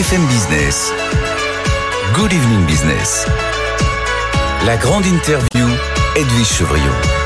BFM Business. Good Evening Business. La grande interview, Edwige Chevrillon.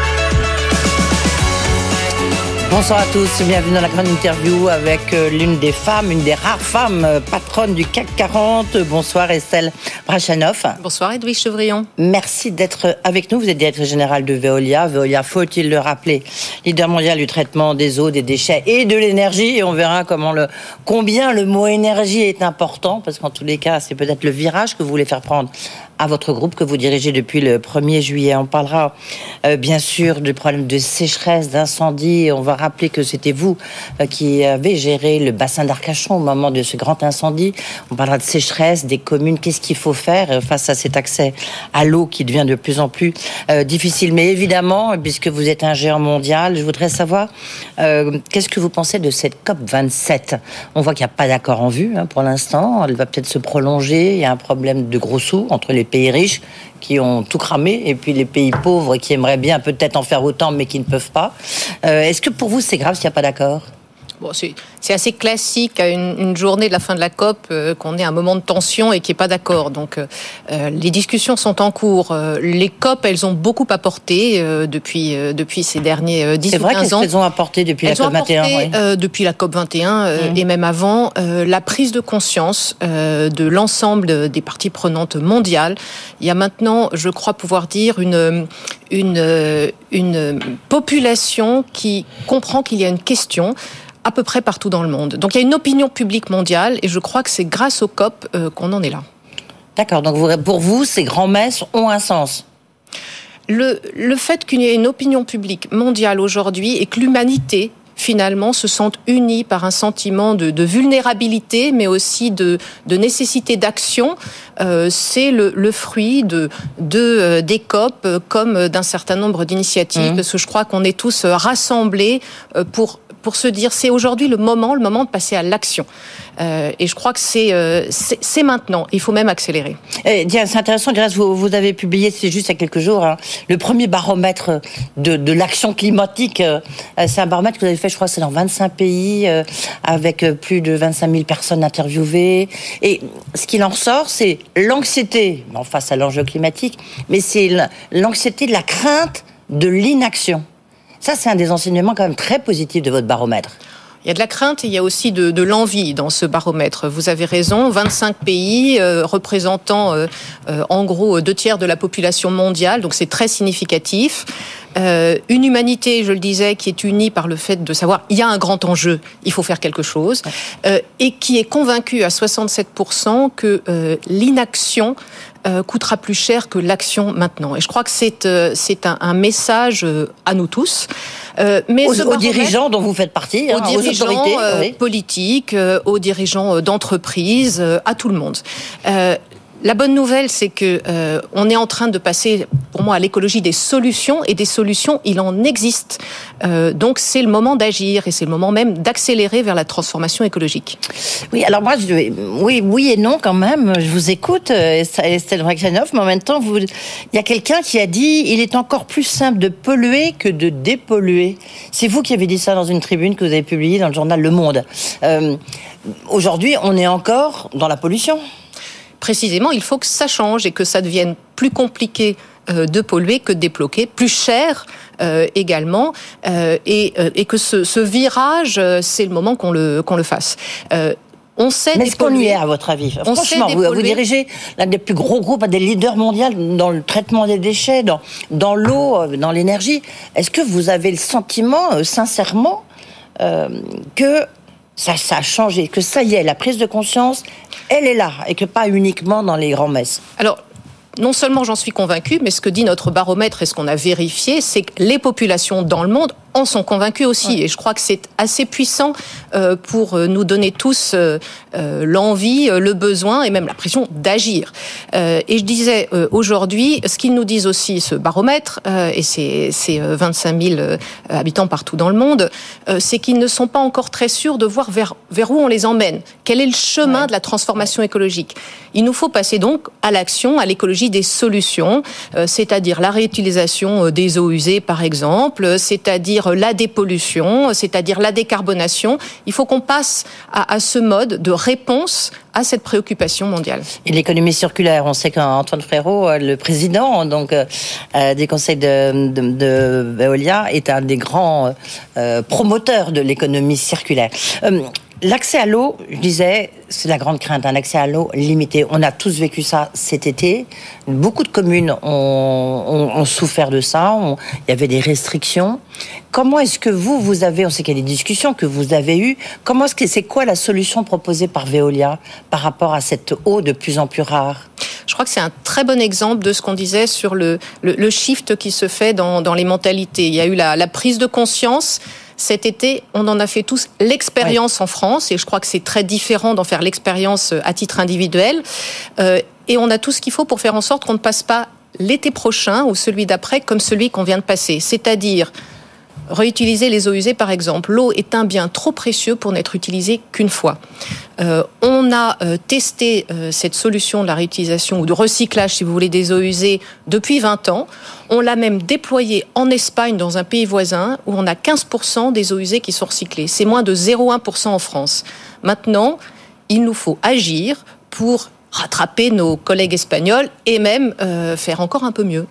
Bonsoir à tous, bienvenue dans la grande interview avec euh, l'une des femmes, une des rares femmes euh, patronnes du CAC 40. Bonsoir Estelle Brachanoff. Bonsoir Edwige Chevrillon. Merci d'être avec nous. Vous êtes directrice générale de Veolia. Veolia, faut-il le rappeler, leader mondial du traitement des eaux, des déchets et de l'énergie. Et on verra comment le, combien le mot énergie est important, parce qu'en tous les cas, c'est peut-être le virage que vous voulez faire prendre à votre groupe que vous dirigez depuis le 1er juillet. On parlera euh, bien sûr du problème de sécheresse, d'incendie. On va rappeler que c'était vous euh, qui avez géré le bassin d'Arcachon au moment de ce grand incendie. On parlera de sécheresse, des communes. Qu'est-ce qu'il faut faire euh, face à cet accès à l'eau qui devient de plus en plus difficile? Mais évidemment, puisque vous êtes un géant mondial, je voudrais savoir qu'est-ce que vous pensez de cette COP 27 On voit qu'il n'y a pas d'accord en vue hein, pour l'instant. Elle va peut-être se prolonger. Il y a un problème de gros sous entre les pays riches qui ont tout cramé et puis les pays pauvres qui aimeraient bien peut-être en faire autant mais qui ne peuvent pas. Euh, est-ce que pour vous c'est grave s'il n'y a pas d'accord? C'est assez classique à une, journée de la fin de la COP euh, qu'on ait un moment de tension et qu'il n'y ait pas d'accord. Donc euh, euh, les discussions sont en cours. les COP, elles ont beaucoup apporté depuis, depuis ces derniers 10 ou 15 ans. C'est vrai qu'elles ont apporté depuis la COP 21 Depuis la COP 21 et même avant, la prise de conscience de l'ensemble des parties prenantes mondiales. Il y a maintenant, je crois pouvoir dire, une, une, une population qui comprend qu'il y a une question à peu près partout dans le monde. Donc il y a une opinion publique mondiale et je crois que c'est grâce au COP euh, qu'on en est là. D'accord, donc pour vous, ces grands-messes ont un sens le, le fait qu'il y ait une opinion publique mondiale aujourd'hui et que l'humanité finalement se sentent unis par un sentiment de, de vulnérabilité, mais aussi de, de nécessité d'action. Euh, c'est le, le, fruit de, de euh, des COP euh, comme d'un certain nombre d'initiatives, mmh. parce que je crois qu'on est tous rassemblés pour pour se dire c'est aujourd'hui le moment, le moment de passer à l'action. Euh, et je crois que c'est euh, c'est maintenant. Il faut même accélérer. Eh, c'est intéressant. Vous, vous avez publié, c'est juste il y a quelques jours, hein, le premier baromètre de, l'action climatique. Euh, c'est un baromètre que vous avez fait, je crois, c'est dans 25 pays, avec plus de 25 000 personnes interviewées. Et ce qu'il en ressort, c'est l'anxiété, face à l'enjeu climatique, mais c'est l'anxiété de la crainte de l'inaction. Ça, c'est un des enseignements quand même très positifs de votre baromètre. Il y a de la crainte et il y a aussi de, de l'envie dans ce baromètre. Vous avez raison, 25 pays euh, représentant euh, euh, en gros deux tiers de la population mondiale, donc c'est très significatif. Une humanité, je le disais, qui est unie par le fait de savoir il y a un grand enjeu, il faut faire quelque chose, et qui est convaincue à 67% que l'inaction euh, coûtera plus cher que l'action maintenant. Et je crois que c'est euh, c'est un, un, message euh, à nous tous. mais aux, aux dirigeants dont vous faites partie, aux hein, dirigeants aux autorités, politiques, aux dirigeants d'entreprises, à tout le monde. La bonne nouvelle, c'est que euh, on est en train de passer, pour moi, à l'écologie des solutions et des solutions, il en existe. Euh, donc c'est le moment d'agir et c'est le moment même d'accélérer vers la transformation écologique. Oui, alors moi, oui, oui et non quand même. Je vous écoute, euh, Estelle Brakhanov, mais en même temps, il y a quelqu'un qui a dit, il est encore plus simple de polluer que de dépolluer. C'est vous qui avez dit ça dans une tribune que vous avez publiée dans le journal Le Monde. Aujourd'hui, on est encore dans la pollution précisément, il faut que ça change et que ça devienne plus compliqué euh, de polluer que de déploquer, plus cher euh, également, euh, et, et, que ce, ce virage, c'est le moment qu'on le, qu'on le fasse. On sait Mais est-ce qu'on y est, à votre avis on Franchement, vous, vous, dirigez l'un des plus gros groupes, des leaders mondiaux dans le traitement des déchets, dans, dans l'eau, dans l'énergie. Est-ce que vous avez le sentiment, sincèrement, que ça, ça a changé, que ça y est, la prise de conscience, elle est là, et que pas uniquement dans les grands-messes. Alors, non seulement j'en suis convaincue, mais ce que dit notre baromètre et ce qu'on a vérifié, c'est que les populations dans le monde en sont convaincus aussi. Et je crois que c'est assez puissant euh, pour euh, nous donner tous euh, l'envie, le besoin et même la pression d'agir. Et je disais aujourd'hui, ce qu'ils nous disent aussi, ce baromètre, et c'est 25 000 habitants partout dans le monde, c'est qu'ils ne sont pas encore très sûrs de voir vers, vers où on les emmène. Quel est le chemin ouais. de la transformation écologique? Il nous faut passer donc à l'action, à l'écologie des solutions, c'est-à-dire la réutilisation des eaux usées, par exemple, c'est-à-dire la dépollution, c'est-à-dire la décarbonation. Il faut qu'on passe à, ce mode de réponse à cette préoccupation mondiale. Et l'économie circulaire, on sait qu'Antoine Frérot, euh, le président donc euh, euh, des conseils de, de, est un des grands promoteurs de l'économie circulaire. L'accès à l'eau, je disais, c'est la grande crainte, un accès à l'eau limité. On a tous vécu ça cet été. Beaucoup de communes ont, souffert de ça. il y avait des restrictions. Comment est-ce que vous, vous avez, on sait qu'il y a des discussions que vous avez eues, comment est-ce que c'est quoi la solution proposée par Veolia par rapport à cette eau de plus en plus rare? Je crois que c'est un très bon exemple de ce qu'on disait sur le, le, shift qui se fait dans, dans les mentalités. Il y a eu la prise de conscience cet été, on en a fait tous l'expérience en France, et je crois que c'est très différent d'en faire l'expérience euh, à titre individuel. Euh, et on a tout ce qu'il faut pour faire en sorte qu'on ne passe pas l'été prochain ou celui d'après comme celui qu'on vient de passer. C'est-à-dire Réutiliser les eaux usées, par exemple. L'eau est un bien trop précieux pour n'être utilisé qu'une fois. Euh, on a euh, testé euh, cette solution de la réutilisation ou de recyclage, si vous voulez, des eaux usées depuis 20 ans. On l'a même déployé en Espagne, dans un pays voisin, où on a 15% des eaux usées qui sont recyclées. C'est moins de 0,1% en France. Maintenant, il nous faut agir pour rattraper nos collègues espagnols et même euh, faire encore un peu mieux.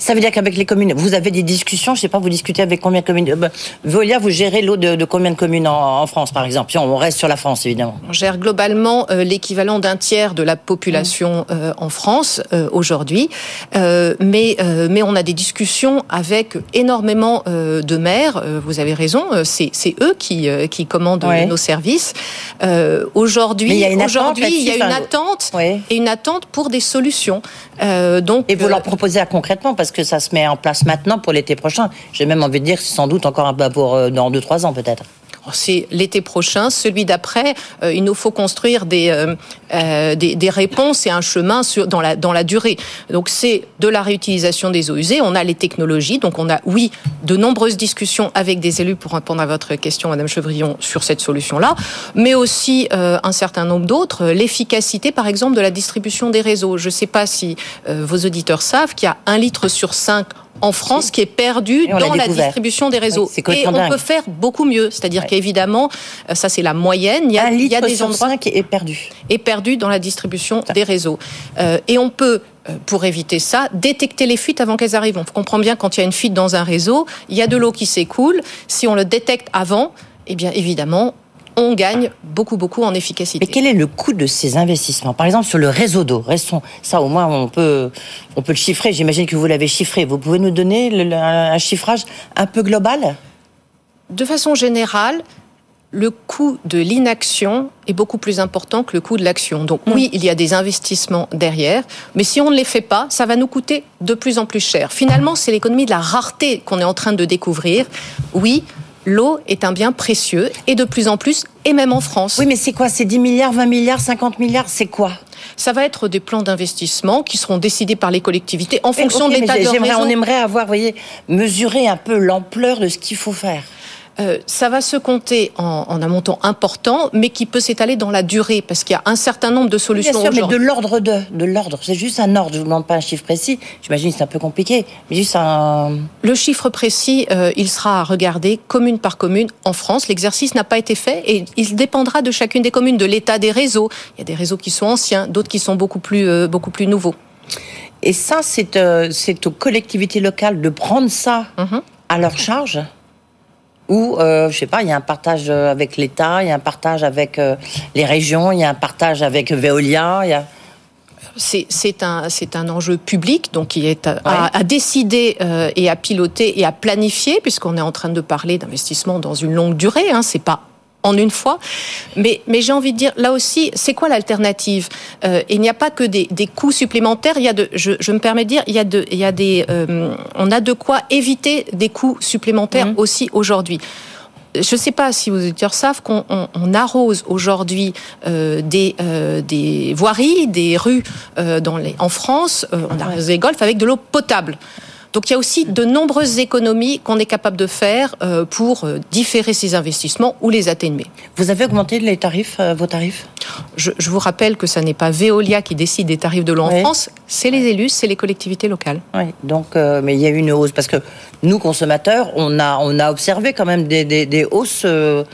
Ça veut dire qu'avec les communes, vous avez des discussions, je ne sais pas, vous discutez avec combien de communes euh, Volia, vous gérez l'eau de, combien de communes en, France, par exemple? On reste sur la France, évidemment. On gère globalement euh, l'équivalent d'un tiers de la population mmh. en France aujourd'hui, mais, mais on a des discussions avec énormément de maires, vous avez raison, c'est eux qui, qui commandent nos services. aujourd'hui, il y a une attente, il y a une attente et une attente pour des solutions. Euh, donc, et vous leur proposez à concrètement parce que ça se met en place maintenant pour l'été prochain. J'ai même envie de dire sans doute encore un peu pour euh, dans deux trois ans peut-être c'est l'été prochain, celui d'après. Euh, il nous faut construire des, euh, euh, des, des, réponses et un chemin dans, la, dans la durée. Donc c'est de la réutilisation des eaux usées. On a les technologies. Donc on a, oui, de nombreuses discussions avec des élus pour répondre à votre question, Madame Chevrillon, sur cette solution-là, mais aussi un certain nombre d'autres. L'efficacité, par exemple, de la distribution des réseaux. Je ne sais pas si vos auditeurs savent qu'il y a un litre sur cinq en France qui est perdu dans la distribution des réseaux. et on peut faire beaucoup mieux. C'est-à-dire qu'évidemment, euh, ça c'est la moyenne. Il y a, il y a des endroits qui est perdu. Est perdu dans la distribution des réseaux. Euh, et on peut euh, pour éviter ça, détecter les fuites avant qu'elles arrivent. On comprend bien quand il y a une fuite dans un réseau, il y a de l'eau qui s'écoule. Si on le détecte avant, eh bien évidemment, on gagne beaucoup, beaucoup en efficacité. Mais quel est le coût de ces investissements? Par exemple, sur le réseau d'eau, restons, ça au moins on peut, on peut le chiffrer. J'imagine que vous l'avez chiffré. Vous pouvez nous donner un chiffrage un peu global? De façon générale, le coût de l'inaction est beaucoup plus important que le coût de l'action. Donc mmh. oui, il y a des investissements derrière, mais si on ne les fait pas, ça va nous coûter de plus en plus cher. Finalement, c'est l'économie de la rareté qu'on est en train de découvrir. Oui, l'eau est un bien précieux et de plus en plus, et même en France. Oui, mais c'est quoi? C'est 10 milliards, 20 milliards, 50 milliards? C'est quoi? Ça va être des plans d'investissement qui seront décidés par les collectivités en fonction de l'état de réseau. On aimerait avoir, voyez, mesuré un peu l'ampleur de ce qu'il faut faire. Euh, ça va se compter en, un montant important, mais qui peut s'étaler dans la durée, parce qu'il y a un certain nombre de solutions. Bien sûr, mais de l'ordre de, de l'ordre. C'est juste un ordre. Je vous demande pas un chiffre précis. J'imagine que c'est un peu compliqué, mais juste un. Le chiffre précis, euh, il sera à regarder commune par commune en France. L'exercice n'a pas été fait et il dépendra de chacune des communes, de l'état des réseaux. Il y a des réseaux qui sont anciens, d'autres qui sont beaucoup plus, euh, beaucoup plus nouveaux. Et ça, c'est aux collectivités locales de prendre ça mhm. à leur charge ou euh, je sais pas, il y a un partage euh, avec l'État, il y a un partage avec euh, les régions, il y a un partage avec Veolia, il y a c'est un, un enjeu public, donc qui est à, décider euh, et à piloter et à planifier, puisqu'on est en train de parler d'investissement dans une longue durée. Hein, c'est pas en une fois. Mais, mais j'ai envie de dire, là aussi, c'est quoi l'alternative euh, Il n'y a pas que des, des, coûts supplémentaires. Il y a de, je, je, me permets de dire, il y a, de, il y a des, euh, on a de quoi éviter des coûts supplémentaires mmh. aussi aujourd'hui je ne sais pas si vos auditeurs savent qu'on on, arrose aujourd'hui euh, des, euh, des voiries, des rues euh, dans les, en France, on arrose les golfs avec de l'eau potable. Donc il y a aussi de nombreuses économies qu'on est capable de faire euh, pour euh, différer ces investissements ou les atténuer. Vous avez augmenté les tarifs, euh, vos tarifs? Je, je, vous rappelle que ça n'est pas Veolia qui décide des tarifs de l'eau en France, c'est les élus, c'est les collectivités locales. Oui, donc, euh, mais il y a eu une hausse parce que nous, consommateurs, on a, on a observé quand même des, des, des hausses. Euh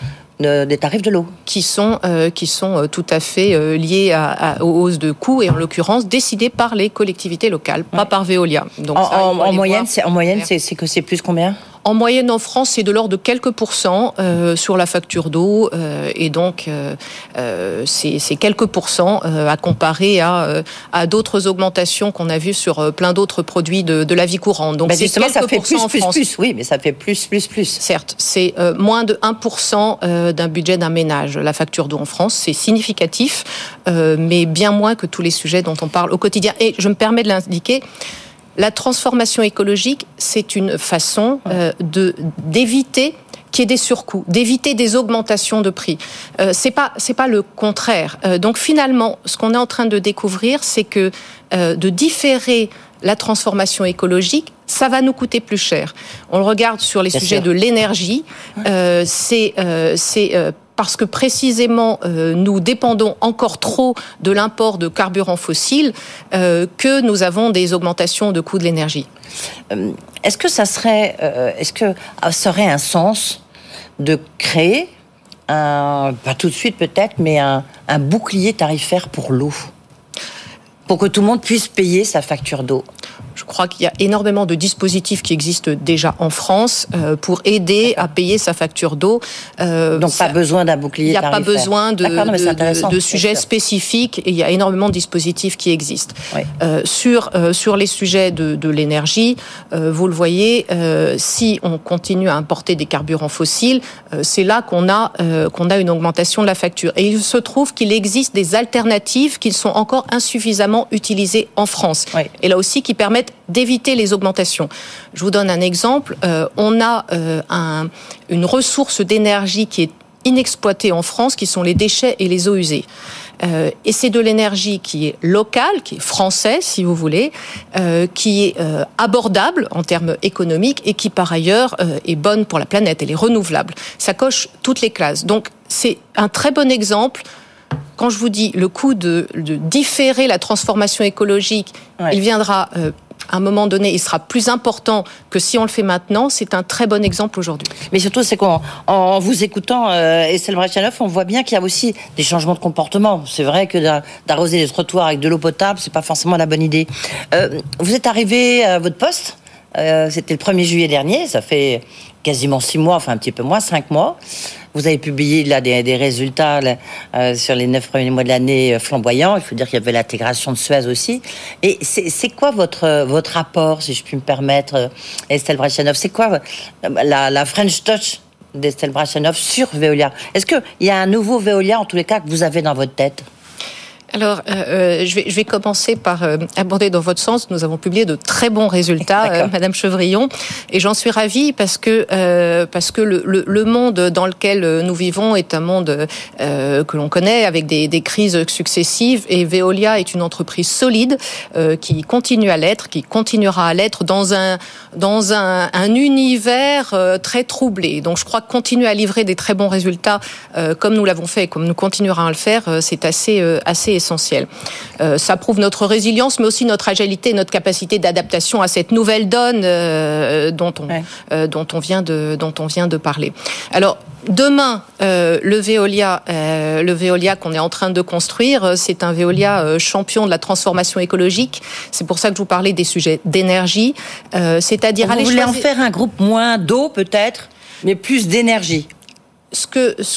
des tarifs de l'eau. Qui sont, euh, qui sont euh, tout à fait euh, liés à, à, aux hausses de coûts et en l'occurrence décidées par les collectivités locales, ouais. pas par Veolia. Donc, en, ça, en, en moyenne, en moyenne, c'est que c'est plus combien? En moyenne en France, c'est de l'ordre de quelques pourcents euh, sur la facture d'eau, euh, et donc euh, c'est quelques pourcents à comparer à, à d'autres augmentations qu'on a vues sur plein d'autres produits de, de, la vie courante. Donc bah justement, ça fait plus, plus, plus, oui, mais ça fait plus, plus, plus. Certes, c'est moins de 1% d'un budget d'un ménage. La facture d'eau en France, c'est significatif, mais bien moins que tous les sujets dont on parle au quotidien. Et je me permets de l'indiquer. La transformation écologique, c'est une façon euh, de d'éviter qu'il y ait des surcoûts, d'éviter des augmentations de prix. Euh, c'est pas c'est pas le contraire. Euh, donc finalement, ce qu'on est en train de découvrir, c'est que euh, de différer la transformation écologique, ça va nous coûter plus cher. On le regarde sur les Bien sujets sûr. de l'énergie, euh, c'est c'est parce que précisément euh, nous dépendons encore trop de l'import de carburants fossiles euh, que nous avons des augmentations de coûts de l'énergie. Euh, est-ce que ça serait, est-ce que ça aurait un sens de créer un, pas tout de suite peut-être, mais un bouclier tarifaire pour l'eau, pour que tout le monde puisse payer sa facture d'eau? Je crois qu'il y a énormément de dispositifs qui existent déjà en France euh, pour aider à payer sa facture d'eau. Euh, Donc ça, pas besoin d'un bouclier. Il n'y a pas besoin de, de, de, sujets spécifiques et il y a énormément de dispositifs qui existent. Oui. Euh, sur, euh, sur les sujets de, de l'énergie, euh, vous le voyez, si on continue à importer des carburants fossiles, c'est là qu'on a, qu'on a une augmentation de la facture. Et il se trouve qu'il existe des alternatives qui sont encore insuffisamment utilisées en France. Oui. Et là aussi qui permettent d'éviter les augmentations. Je vous donne un exemple. Euh, on a euh, un, une ressource d'énergie qui est inexploitée en France, qui sont les déchets et les eaux usées. Euh, et c'est de l'énergie qui est locale, qui est française, si vous voulez, euh, qui est euh, abordable en termes économiques et qui, par ailleurs, est bonne pour la planète. Elle est renouvelable. Ça coche toutes les classes. Donc, c'est un très bon exemple quand je vous dis le coût de, de différer la transformation écologique, ouais. il viendra à un moment donné, il sera plus important que si on le fait maintenant. C'est un très bon exemple aujourd'hui. Mais surtout, c'est qu'en en vous écoutant, euh, Estelle Brachanoff, on voit bien qu'il y a aussi des changements de comportement. C'est vrai que d'arroser les trottoirs avec de l'eau potable, c'est pas forcément la bonne idée. Euh, vous êtes arrivé à votre poste euh, C'était le 1er juillet dernier. Ça fait quasiment six mois, enfin un petit peu moins, cinq mois. Vous avez publié là des, résultats là, euh, sur les neuf premiers mois de l'année euh, flamboyants. Il faut dire qu'il y avait l'intégration de Suez aussi. Et c'est quoi votre votre rapport, si je puis me permettre, euh, Estelle Brachanov C'est quoi la, la French Touch d'Estelle Brachanov sur Veolia? Est-ce qu'il y a un nouveau Veolia, en tous les cas, que vous avez dans votre tête? Alors, euh, je, vais, je vais commencer par euh, aborder dans votre sens. Nous avons publié de très bons résultats, euh, Madame Chevrillon, et j'en suis ravie parce que euh, parce que le, le, le, monde dans lequel nous vivons est un monde euh, que l'on connaît avec des, des, crises successives. Et Veolia est une entreprise solide euh, qui continue à l'être, qui continuera à l'être dans un dans un, un univers très troublé. Donc, je crois que continuer à livrer des très bons résultats, comme nous l'avons fait et comme nous continuerons à le faire, c'est assez assez essentiel. Euh, ça prouve notre résilience, mais aussi notre agilité, notre capacité d'adaptation à cette nouvelle donne euh, dont, on, ouais. euh, dont, on vient de, dont on vient de parler. Alors, Demain, euh, le Veolia, euh, le Veolia qu'on est en train de construire, c'est un Veolia champion de la transformation écologique. C'est pour ça que je vous parlais des sujets d'énergie, c'est-à-dire. Vous voulez choisir... en faire un groupe moins d'eau peut-être, mais plus d'énergie ce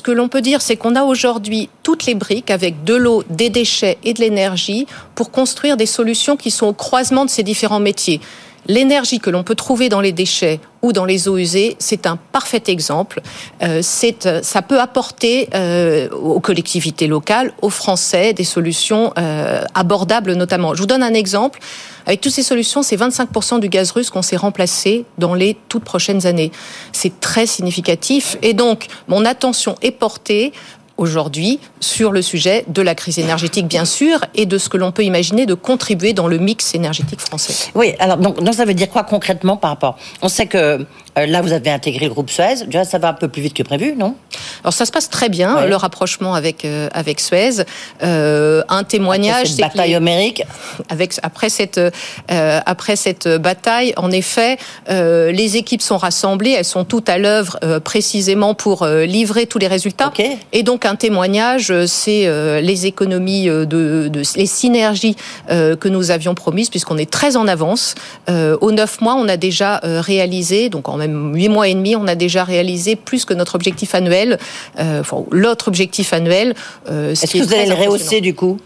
que, l'on peut dire, c'est qu'on a aujourd'hui toutes les briques avec de l'eau, des déchets et de l'énergie pour construire des solutions qui sont au croisement de ces différents métiers. L'énergie que l'on peut trouver dans les déchets ou dans les eaux usées, c'est un parfait exemple. Euh, c'est, ça peut apporter euh, aux collectivités locales, aux Français, des solutions euh, abordables notamment. Je vous donne un exemple. Avec toutes ces solutions, c'est 25% du gaz russe qu'on s'est remplacé dans les toutes prochaines années. C'est très significatif. Et donc, mon attention est portée aujourd'hui sur le sujet de la crise énergétique, bien sûr, et de ce que l'on peut imaginer de contribuer dans le mix énergétique français. Oui, alors donc, donc ça veut dire quoi concrètement par rapport? On sait que euh, là, vous avez intégré le groupe Suez. Déjà, ça va un peu plus vite que prévu, non? Alors, ça se passe très bien, le rapprochement avec, euh, avec Suez. Euh, un témoignage. Après cette bataille homérique. Avec, après, cette, euh, après cette bataille, en effet, euh, les équipes sont rassemblées, elles sont toutes à l'œuvre précisément pour livrer tous les résultats. Okay. Et donc, un témoignage, c'est les économies, de, de, les synergies que nous avions promises, puisqu'on est très en avance. aux neuf mois, on a déjà réalisé, donc en même huit mois et demi, on a déjà réalisé plus que notre objectif annuel, euh, enfin, l'autre objectif annuel. Euh, Est-ce que vous allez le rehausser du coup?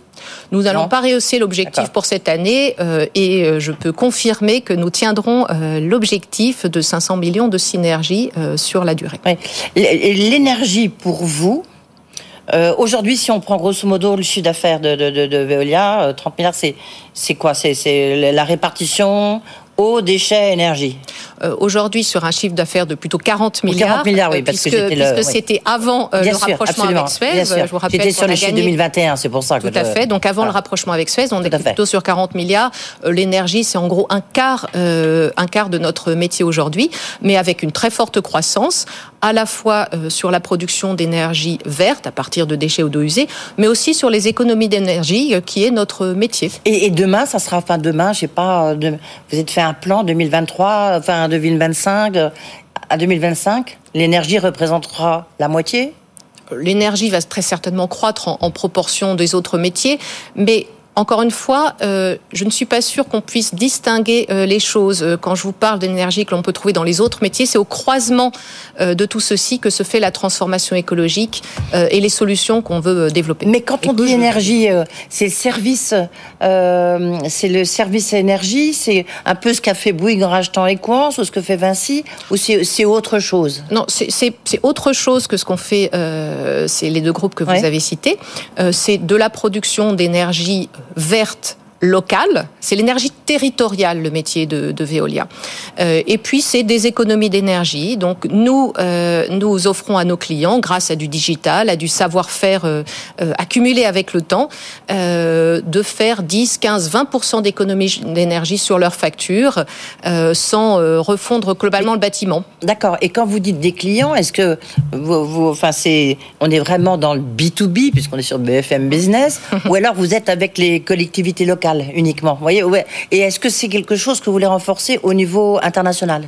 Nous n'allons pas rehausser l'objectif pour cette année euh, et euh, je peux confirmer que nous tiendrons euh, l'objectif de 500 millions de synergies euh, sur la durée. Oui. L'énergie pour vous, euh, Aujourd'hui, si on prend grosso modo le chiffre d'affaires de, de, de, de, Veolia, 30 milliards, c'est quoi? C'est la répartition eau, déchets, énergie euh, Aujourd'hui, sur un chiffre d'affaires de plutôt 40 milliards, 40 milliards oui, parce puisque, que c'était oui. avant euh, le sûr, rapprochement avec Suez. Bien je vous rappelle J'étais sur le chiffre gagné... 2021, c'est pour ça que Tout à fait. Donc avant ah. le rapprochement avec Suez, on est plutôt sur 40 milliards. Euh, L'énergie, c'est en gros un quart, euh, un quart de notre métier aujourd'hui, mais avec une très forte croissance, à la fois euh, sur la production d'énergie verte à partir de déchets ou d'eau usée, mais aussi sur les économies d'énergie, euh, qui est notre métier. Et, et, demain, ça sera, enfin demain, je sais pas, de, vous avez fait un plan 2023, enfin 2025, à 2025, l'énergie représentera la moitié? L'énergie va très certainement croître en, en proportion des autres métiers, mais encore une fois, euh, je ne suis pas sûre qu'on puisse distinguer euh, les choses. Euh, quand je vous parle d'énergie que l'on peut trouver dans les autres métiers, c'est au croisement euh, de tout ceci que se fait la transformation écologique et les solutions qu'on veut développer. Mais quand on dit je... énergie, c'est le service, c'est le service énergie, c'est un peu ce qu'a fait Bouygues en rachetant Equance ou ce que fait Vinci, ou c'est autre chose? Non, c'est autre chose que ce qu'on fait. c'est les deux groupes que vous avez cités. c'est de la production d'énergie verte locale, c'est l'énergie territoriale, le métier de, de Veolia. Euh, et puis c'est des économies d'énergie. Donc nous, euh, nous offrons à nos clients, grâce à du digital, à du savoir-faire euh, accumulé avec le temps, de faire 10, 15, 20% d'économies d'énergie sur leurs factures, sans refondre globalement le bâtiment. D'accord. Et quand vous dites des clients, est-ce que vous, vous, enfin c'est, on est vraiment dans le B 2 B puisqu'on est sur BFM Business, ou alors vous êtes avec les collectivités locales? Uniquement. Et est-ce que c'est quelque chose que vous voulez renforcer au niveau international?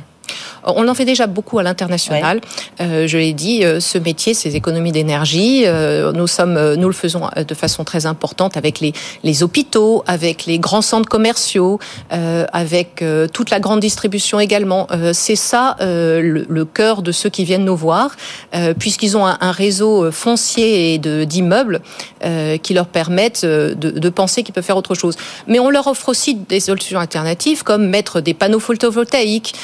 On en fait déjà beaucoup à l'international. Ouais. Euh, je l'ai dit, euh, ce métier, ces économies d'énergie, euh, nous sommes, nous le faisons de façon très importante avec les, les hôpitaux, avec les grands centres commerciaux, euh, avec euh, toute la grande distribution également. Euh, c'est ça le, le, cœur de ceux qui viennent nous voir, puisqu'ils ont un, un, réseau foncier et d'immeubles qui leur permettent de, de penser qu'ils peuvent faire autre chose. Mais on leur offre aussi des solutions alternatives, comme mettre des panneaux photovoltaïques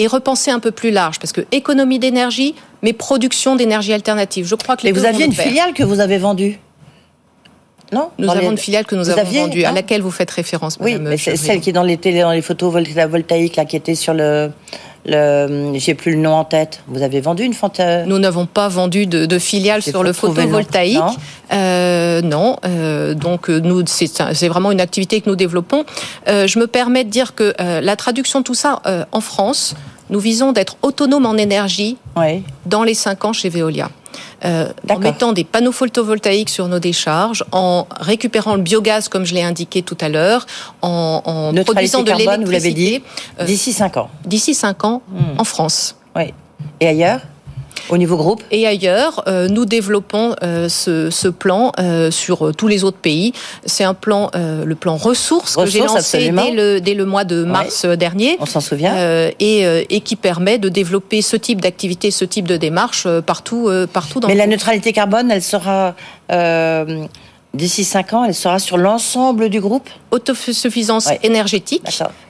et repenser un peu plus large, parce que économie d'énergie, mais production d'énergie alternative. Je crois que les Mais vous aviez une filiale que vous avez vendue non Nous avons les... une filiale que nous vous avons aviez, vendue, à laquelle vous faites référence, Oui, mais c'est celle qui est dans les télé, dans les photovoltaïques, là, qui était sur le. Le, j'ai plus le nom en tête. Vous avez vendu une fanta... Nous n'avons pas vendu de, de filiale sur le photovoltaïque. Non, euh, non. Euh, donc nous, c'est vraiment une activité que nous développons. Euh, je me permets de dire que euh, la traduction de tout ça euh, en France, nous visons d'être autonomes en énergie oui. dans les cinq ans chez Veolia. Euh, en mettant des panneaux photovoltaïques sur nos décharges, en récupérant le biogaz, comme je l'ai indiqué tout à l'heure, en, en produisant de l'électricité. Vous l'avez dit, d'ici 5 ans. D'ici 5 ans, Hmm. en France. Oui. Et ailleurs? Au niveau groupe Et ailleurs, euh, nous développons euh, ce, ce, plan euh, sur tous les autres pays. C'est un plan, le plan ressources, ressources que j'ai lancé dès le, dès le, mois de mars ouais. dernier. On s'en souvient. Et, et, qui permet de développer ce type d'activité, ce type de démarche partout, partout dans Mais le la neutralité carbone, elle sera... D'ici 5 ans, elle sera sur l'ensemble du groupe? Autosuffisance ouais. énergétique,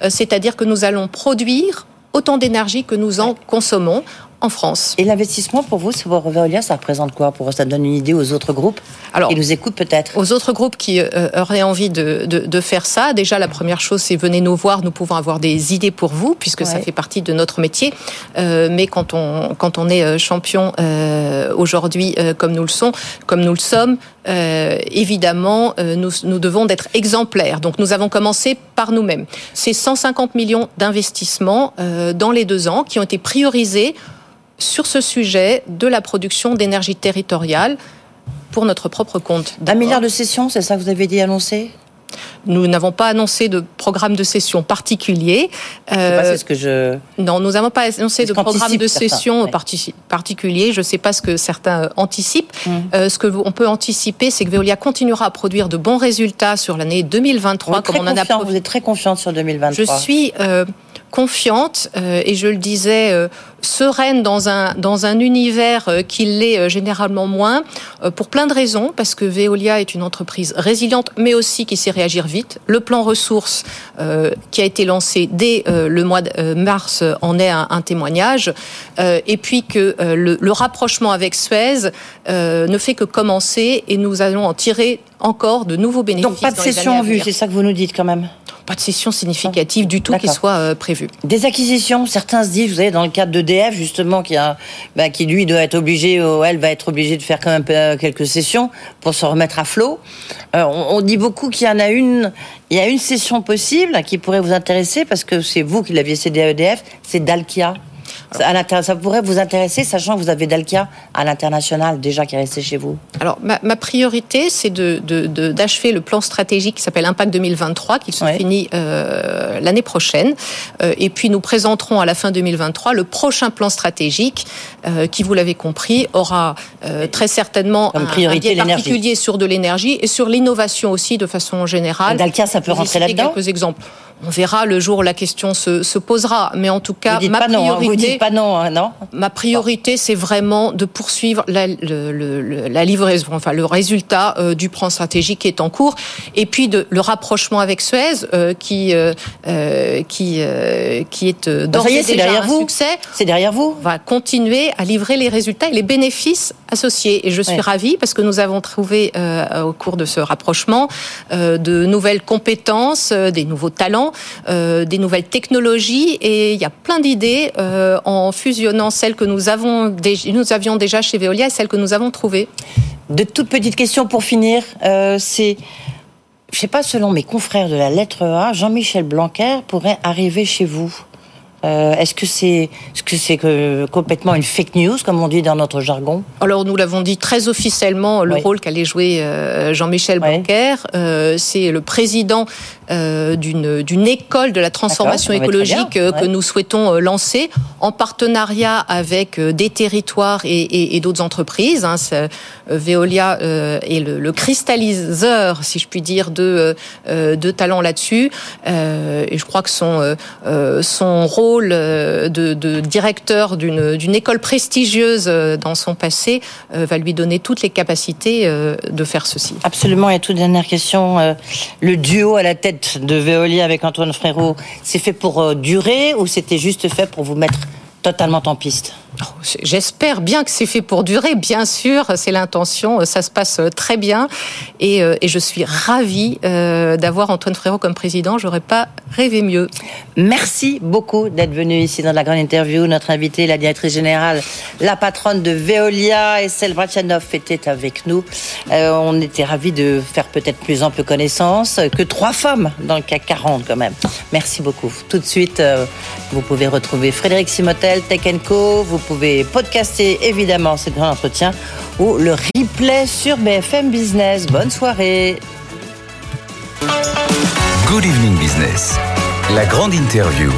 c'est-à-dire que nous allons produire autant d'énergie que nous en consommons en France. Et l'investissement pour vous, sur Veolia, ça représente quoi Pour ça donne une idée aux autres groupes Alors, qui nous écoutent peut-être? Aux autres groupes qui euh, auraient envie de, de, de, faire ça, déjà la première chose, c'est venez nous voir. Nous pouvons avoir des idées pour vous, puisque ça fait partie de notre métier. Euh, mais quand on quand on est euh, champion euh, aujourd'hui, comme nous le sommes, comme nous le sommes, évidemment, nous, nous devons d'être exemplaires. Donc nous avons commencé par nous-mêmes. C'est 150 millions d'investissements dans les deux ans qui ont été priorisés sur ce sujet de la production d'énergie territoriale pour notre propre compte. Un milliard de sessions, c'est ça que vous avez dit annoncé? Nous n'avons pas annoncé de programme de session particulier. Euh, ce que je. Non, nous n'avons pas annoncé de programme de session particulier. Je ne sais pas ce que certains anticipent. Mmh. Euh, ce que on peut anticiper, c'est que Veolia continuera à produire de bons résultats sur l'année 2023, comme on en a. Vous êtes très confiante sur 2023. Je suis. Euh, confiante euh, et je le disais euh, sereine dans un dans un univers euh, qui l'est généralement moins pour plein de raisons parce que Veolia est une entreprise résiliente mais aussi qui sait réagir vite. Le plan ressources qui a été lancé dès le mois de mars en est un, témoignage et puis que le, le, rapprochement avec Suez ne fait que commencer et nous allons en tirer encore de nouveaux bénéfices. Donc pas de session en vue, c'est ça que vous nous dites quand même? Pas de session significative du tout qui soit euh, prévue. Des acquisitions, certains se disent, vous savez, dans le cadre d'EDF, justement, qui, a, bah, qui lui doit être obligé, elle va être obligée de faire quand même euh, quelques sessions pour se remettre à flot. Euh, on, on, dit beaucoup qu'il y en a une, il y a une session possible qui pourrait vous intéresser parce que c'est vous qui l'aviez cédé à EDF, c'est Dalkia. Ça pourrait vous intéresser, sachant que vous avez Dalkia à l'international déjà qui est resté chez vous Alors, ma, priorité, c'est d'achever de, de, le plan stratégique qui s'appelle Impact 2023, qui se finit euh, l'année prochaine. Euh, et puis, nous présenterons à la fin 2023 le prochain plan stratégique euh, qui, vous l'avez compris, aura très certainement un, priorité un particulier sur de l'énergie et sur l'innovation aussi de façon générale. Dalkia, ça peut rentrer là-dedans quelques exemples. On verra le jour où la question se, se posera. Mais en tout cas, ma priorité, non, vous dites pas non, hein, non ma priorité, c'est vraiment de poursuivre la, le, le, la, livraison, enfin le résultat euh, du plan stratégique qui est en cours, et puis de le rapprochement avec Suez, euh, qui euh, euh qui qui est d'ores et déjà derrière un vous. succès. C'est derrière vous. Va continuer à livrer les résultats et les bénéfices associés. Et je suis ravie parce que nous avons trouvé au cours de ce rapprochement de nouvelles compétences, des nouveaux talents euh, des nouvelles technologies et il y a plein d'idées euh, en fusionnant celles que nous, avons nous avions déjà chez Veolia et celles que nous avons trouvées. De toutes petites questions pour finir, euh, c'est je sais pas, selon mes confrères de la lettre A, Jean-Michel Blanquer pourrait arriver chez vous. Euh, est-ce que c'est est-ce que c'est que complètement une fake news comme on dit dans notre jargon? Alors nous l'avons dit très officiellement le rôle qu'allait jouer euh, Jean-Michel Blanquer, euh, c'est le président d'une école de la transformation écologique que nous souhaitons lancer en partenariat avec des territoires et, et, et d'autres entreprises. Hein. Veolia est le, le, cristalliseur, si je puis dire, de de talents là-dessus. et je crois que son son rôle euh, de, directeur d'une école prestigieuse euh, dans son passé euh, va lui donner toutes les capacités de faire ceci. Absolument. Et toute dernière question, le duo à la tête de Veolia avec Antoine Frérot, c'est fait pour durer ou c'était juste fait pour vous mettre totalement en piste? J'espère bien que c'est fait pour durer, bien sûr, c'est l'intention, ça se passe très bien et, euh, et je suis ravie euh, d'avoir Antoine Frérot comme président, j'aurais pas rêvé mieux. Merci beaucoup d'être venu ici dans la grande interview. Notre invitée, la directrice générale, la patronne de Veolia, Estelle Brachanov, était avec nous. Euh, on était ravis de faire peut-être plus ample connaissance que trois femmes dans le CAC 40 quand même. Merci beaucoup. Tout de suite, vous pouvez retrouver Frédéric Simotel, Tech Co. Vous pouvez podcaster évidemment ce grand entretien ou le replay sur BFM Business. Bonne soirée. Good Evening Business, la grande interview.